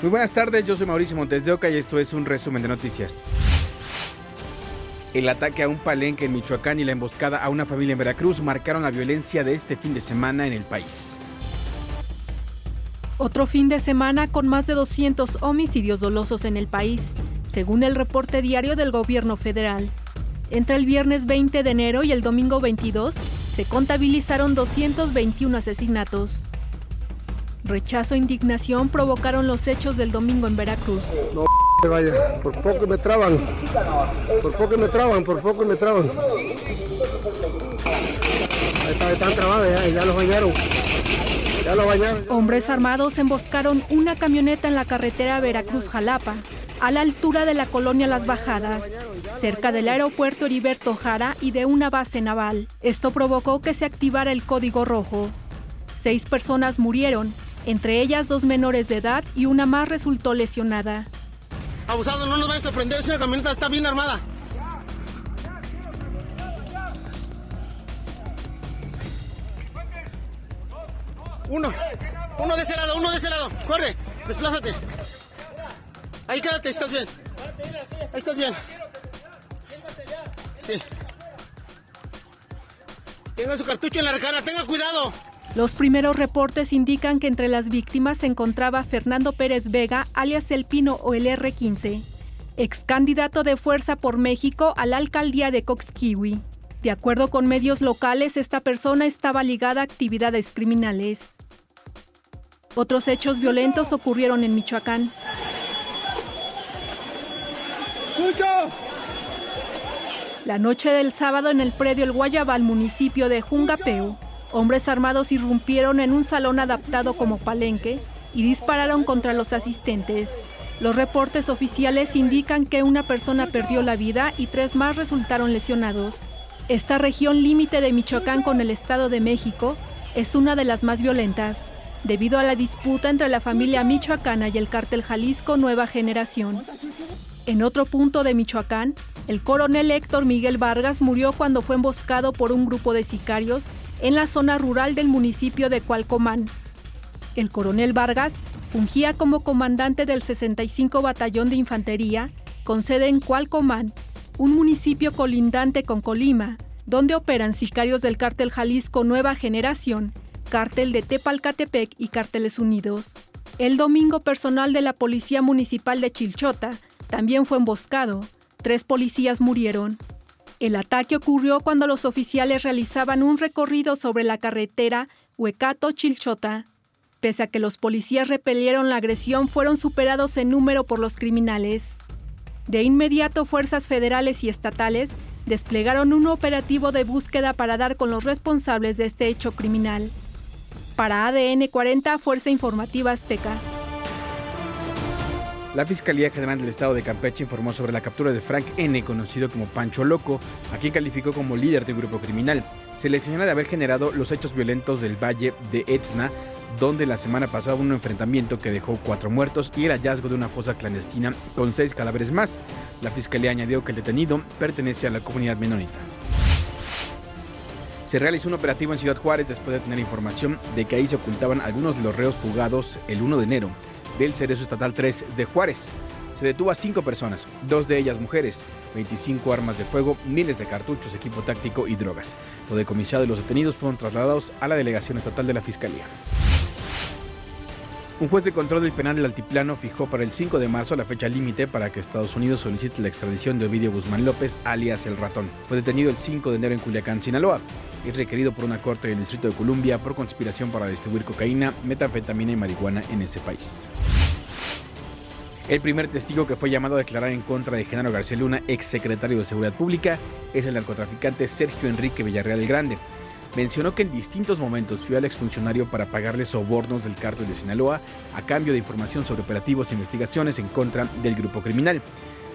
Muy buenas tardes, yo soy Mauricio Montes de Oca y esto es un resumen de noticias. El ataque a un palenque en Michoacán y la emboscada a una familia en Veracruz marcaron la violencia de este fin de semana en el país. Otro fin de semana con más de 200 homicidios dolosos en el país, según el reporte diario del gobierno federal. Entre el viernes 20 de enero y el domingo 22 se contabilizaron 221 asesinatos. Rechazo e indignación provocaron los hechos del domingo en Veracruz. No, vaya, por poco me traban. Por poco me traban, por poco me traban. Ahí están trabados, ya, ya los bañaron. Ya los bañaron. Hombres armados emboscaron una camioneta en la carretera Veracruz-Jalapa, a la altura de la colonia Las Bajadas, cerca del aeropuerto Heriberto Jara y de una base naval. Esto provocó que se activara el código rojo. Seis personas murieron entre ellas dos menores de edad y una más resultó lesionada. Abusado, no nos va a sorprender si la camioneta está bien armada. Uno, uno de ese lado, uno de ese lado. Corre, desplázate. Ahí quédate, estás bien. Ahí estás bien. Sí. Tenga su cartucho en la cara, tenga cuidado. Los primeros reportes indican que entre las víctimas se encontraba Fernando Pérez Vega, alias El Pino o el R15, ex candidato de Fuerza por México a la alcaldía de Coxquiwi. De acuerdo con medios locales, esta persona estaba ligada a actividades criminales. Otros hechos violentos ocurrieron en Michoacán. La noche del sábado en el predio El Guayabal, municipio de Jungapeu, Hombres armados irrumpieron en un salón adaptado como palenque y dispararon contra los asistentes. Los reportes oficiales indican que una persona perdió la vida y tres más resultaron lesionados. Esta región límite de Michoacán con el Estado de México es una de las más violentas, debido a la disputa entre la familia michoacana y el cártel Jalisco Nueva Generación. En otro punto de Michoacán, el coronel Héctor Miguel Vargas murió cuando fue emboscado por un grupo de sicarios en la zona rural del municipio de Cualcomán. El coronel Vargas fungía como comandante del 65 Batallón de Infantería, con sede en Cualcomán, un municipio colindante con Colima, donde operan sicarios del cártel Jalisco Nueva Generación, cártel de Tepalcatepec y cárteles unidos. El domingo personal de la Policía Municipal de Chilchota también fue emboscado. Tres policías murieron. El ataque ocurrió cuando los oficiales realizaban un recorrido sobre la carretera Huecato-Chilchota. Pese a que los policías repelieron la agresión, fueron superados en número por los criminales. De inmediato, fuerzas federales y estatales desplegaron un operativo de búsqueda para dar con los responsables de este hecho criminal. Para ADN 40, Fuerza Informativa Azteca. La Fiscalía General del Estado de Campeche informó sobre la captura de Frank N., conocido como Pancho Loco, a quien calificó como líder de un grupo criminal. Se le señala de haber generado los hechos violentos del Valle de Etzna, donde la semana pasada hubo un enfrentamiento que dejó cuatro muertos y el hallazgo de una fosa clandestina con seis cadáveres más. La Fiscalía añadió que el detenido pertenece a la comunidad menonita. Se realizó un operativo en Ciudad Juárez después de tener información de que ahí se ocultaban algunos de los reos fugados el 1 de enero del Cerezo Estatal 3 de Juárez. Se detuvo a cinco personas, dos de ellas mujeres, 25 armas de fuego, miles de cartuchos, equipo táctico y drogas. Lo decomisado y los detenidos fueron trasladados a la delegación estatal de la Fiscalía. Un juez de control del penal del Altiplano fijó para el 5 de marzo la fecha límite para que Estados Unidos solicite la extradición de Ovidio Guzmán López, alias El Ratón. Fue detenido el 5 de enero en Culiacán, Sinaloa. y requerido por una corte del Distrito de Columbia por conspiración para distribuir cocaína, metanfetamina y marihuana en ese país. El primer testigo que fue llamado a declarar en contra de Genaro García Luna, ex secretario de Seguridad Pública, es el narcotraficante Sergio Enrique Villarreal el Grande mencionó que en distintos momentos fue al exfuncionario para pagarle sobornos del cártel de Sinaloa a cambio de información sobre operativos e investigaciones en contra del grupo criminal.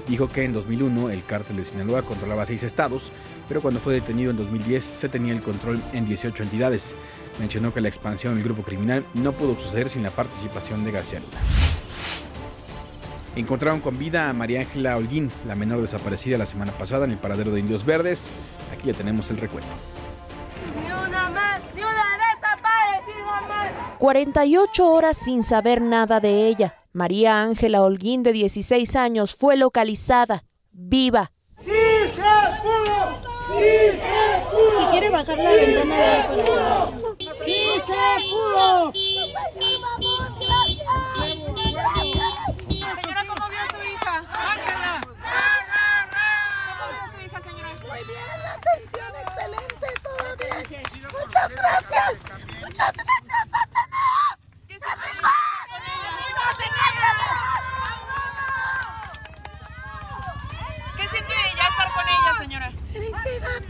Dijo que en 2001 el cártel de Sinaloa controlaba seis estados, pero cuando fue detenido en 2010 se tenía el control en 18 entidades. Mencionó que la expansión del grupo criminal no pudo suceder sin la participación de García Luna. Encontraron con vida a María Ángela Holguín, la menor desaparecida la semana pasada en el paradero de Indios Verdes. Aquí le tenemos el recuento. 48 horas sin saber nada de ella. María Ángela Holguín, de 16 años, fue localizada, viva. ¡Sí se pudo! ¡Sí se pudo! Si quiere bajar la ventana de ahí ¡Sí se pudo! Señora, ¿cómo vio a su hija? ¡Ángela! ¿Cómo vio a su hija, señora? Muy bien, la atención excelente, todo bien. Muchas gracias. Muchas gracias, Satanás. ¿Qué se ¡Arriba! ¿Qué siente ya estar con ella, señora? Felicidad,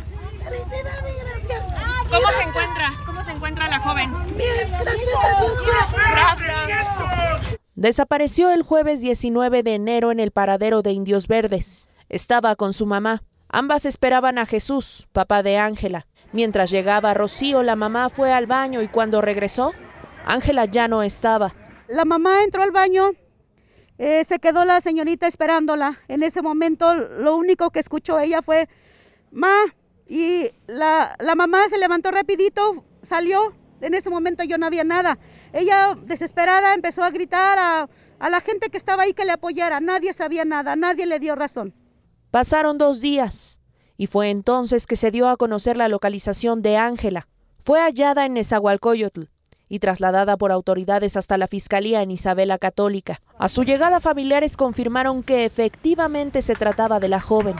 felicidad y gracias. ¿Cómo se encuentra? ¿Cómo se encuentra la joven? Bien, gracias a Dios. Gracias. Desapareció el jueves 19 de enero en el paradero de Indios Verdes. Estaba con su mamá. Ambas esperaban a Jesús, papá de Ángela. Mientras llegaba Rocío, la mamá fue al baño y cuando regresó, Ángela ya no estaba. La mamá entró al baño, eh, se quedó la señorita esperándola. En ese momento lo único que escuchó ella fue, ma, y la, la mamá se levantó rapidito, salió. En ese momento yo no había nada. Ella desesperada empezó a gritar a, a la gente que estaba ahí que le apoyara. Nadie sabía nada, nadie le dio razón. Pasaron dos días y fue entonces que se dio a conocer la localización de Ángela. Fue hallada en Nezahualcóyotl y trasladada por autoridades hasta la Fiscalía en Isabela Católica. A su llegada familiares confirmaron que efectivamente se trataba de la joven.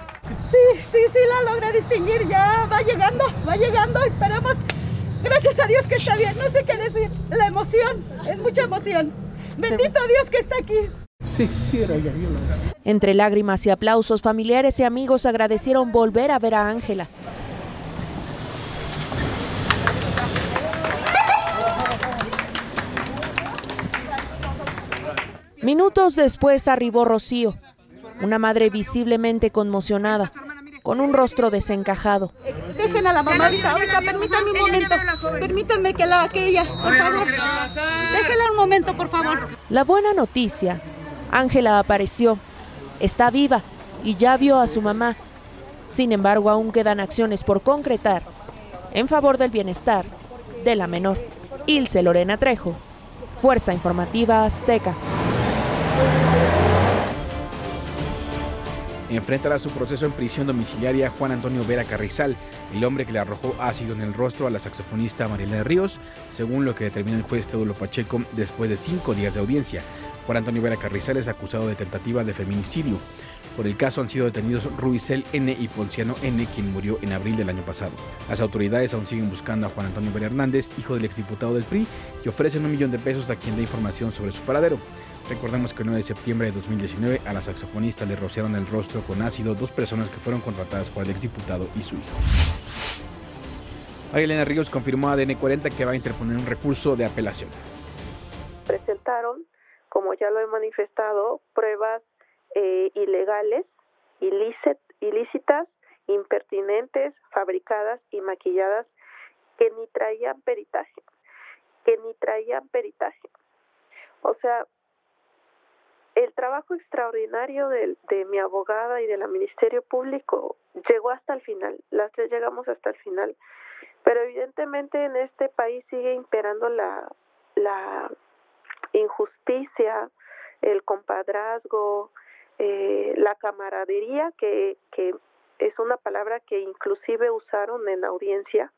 Sí, sí, sí, la logré distinguir, ya va llegando, va llegando, a Dios que está bien, no sé qué decir. La emoción, es mucha emoción. Bendito Dios que está aquí. Sí, sí, era ella. Entre lágrimas y aplausos, familiares y amigos agradecieron volver a ver a Ángela. Minutos después arribó Rocío, una madre visiblemente conmocionada, con un rostro desencajado. Dejen a la mamá ahorita, ahorita, permítanme un momento. Permítanme que la que ella, por favor. Déjenla un momento, por favor. La buena noticia, Ángela apareció, está viva y ya vio a su mamá. Sin embargo, aún quedan acciones por concretar en favor del bienestar de la menor. Ilse Lorena Trejo, Fuerza Informativa Azteca. Enfrentará su proceso en prisión domiciliaria Juan Antonio Vera Carrizal, el hombre que le arrojó ácido en el rostro a la saxofonista Marilena Ríos, según lo que determina el juez Teodulo Pacheco después de cinco días de audiencia. Juan Antonio Vera Carrizal es acusado de tentativa de feminicidio. Por el caso han sido detenidos Rubicel N y Ponciano N, quien murió en abril del año pasado. Las autoridades aún siguen buscando a Juan Antonio Vera Hernández, hijo del exdiputado del PRI, y ofrecen un millón de pesos a quien dé información sobre su paradero. Recordemos que el 9 de septiembre de 2019 a la saxofonista le rociaron el rostro con ácido dos personas que fueron contratadas por el exdiputado y su hijo. María Elena Ríos confirmó a DN40 que va a interponer un recurso de apelación. Presentaron, como ya lo he manifestado, pruebas eh, ilegales, ilícit, ilícitas, impertinentes, fabricadas y maquilladas que ni traían peritaje, que ni traían peritaje. O sea, el trabajo extraordinario de, de, mi abogada y del Ministerio Público llegó hasta el final, las tres llegamos hasta el final, pero evidentemente en este país sigue imperando la, la injusticia, el compadrazgo, eh, la camaradería, que, es una palabra que inclusive usaron en audiencia,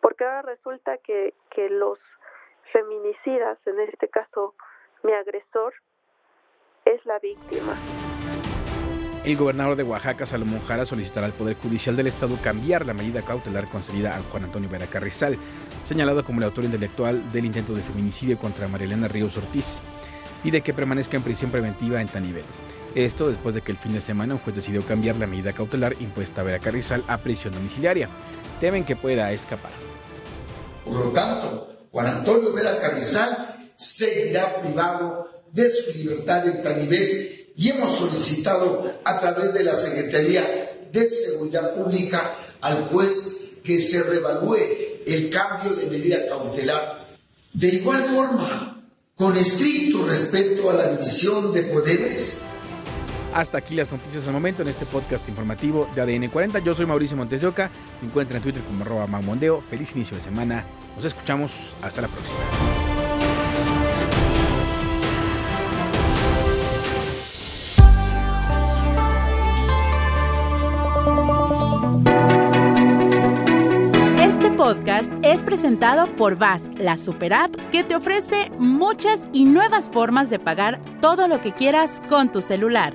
porque ahora resulta que, que los feminicidas, en este caso mi agresor, es la víctima. El gobernador de Oaxaca, Salomón Jara, solicitará al Poder Judicial del Estado cambiar la medida cautelar concedida a Juan Antonio Vera Carrizal, señalado como el autor intelectual del intento de feminicidio contra Marilena Ríos Ortiz. Pide que permanezca en prisión preventiva en Tanibel. Esto después de que el fin de semana un juez decidió cambiar la medida cautelar impuesta a Vera Carrizal a prisión domiciliaria. Temen que pueda escapar. Por lo tanto, Juan Antonio Vera Carrizal seguirá privado de su libertad en Tanibet y hemos solicitado a través de la Secretaría de Seguridad Pública al juez que se revalúe el cambio de medida cautelar. De igual forma, con estricto respeto a la división de poderes, hasta aquí las noticias al momento en este podcast informativo de ADN 40. Yo soy Mauricio Montes de Oca. Me encuentran en Twitter como arroba Magmondeo. Feliz inicio de semana. Nos escuchamos. Hasta la próxima. Este podcast es presentado por VAS, la super app que te ofrece muchas y nuevas formas de pagar todo lo que quieras con tu celular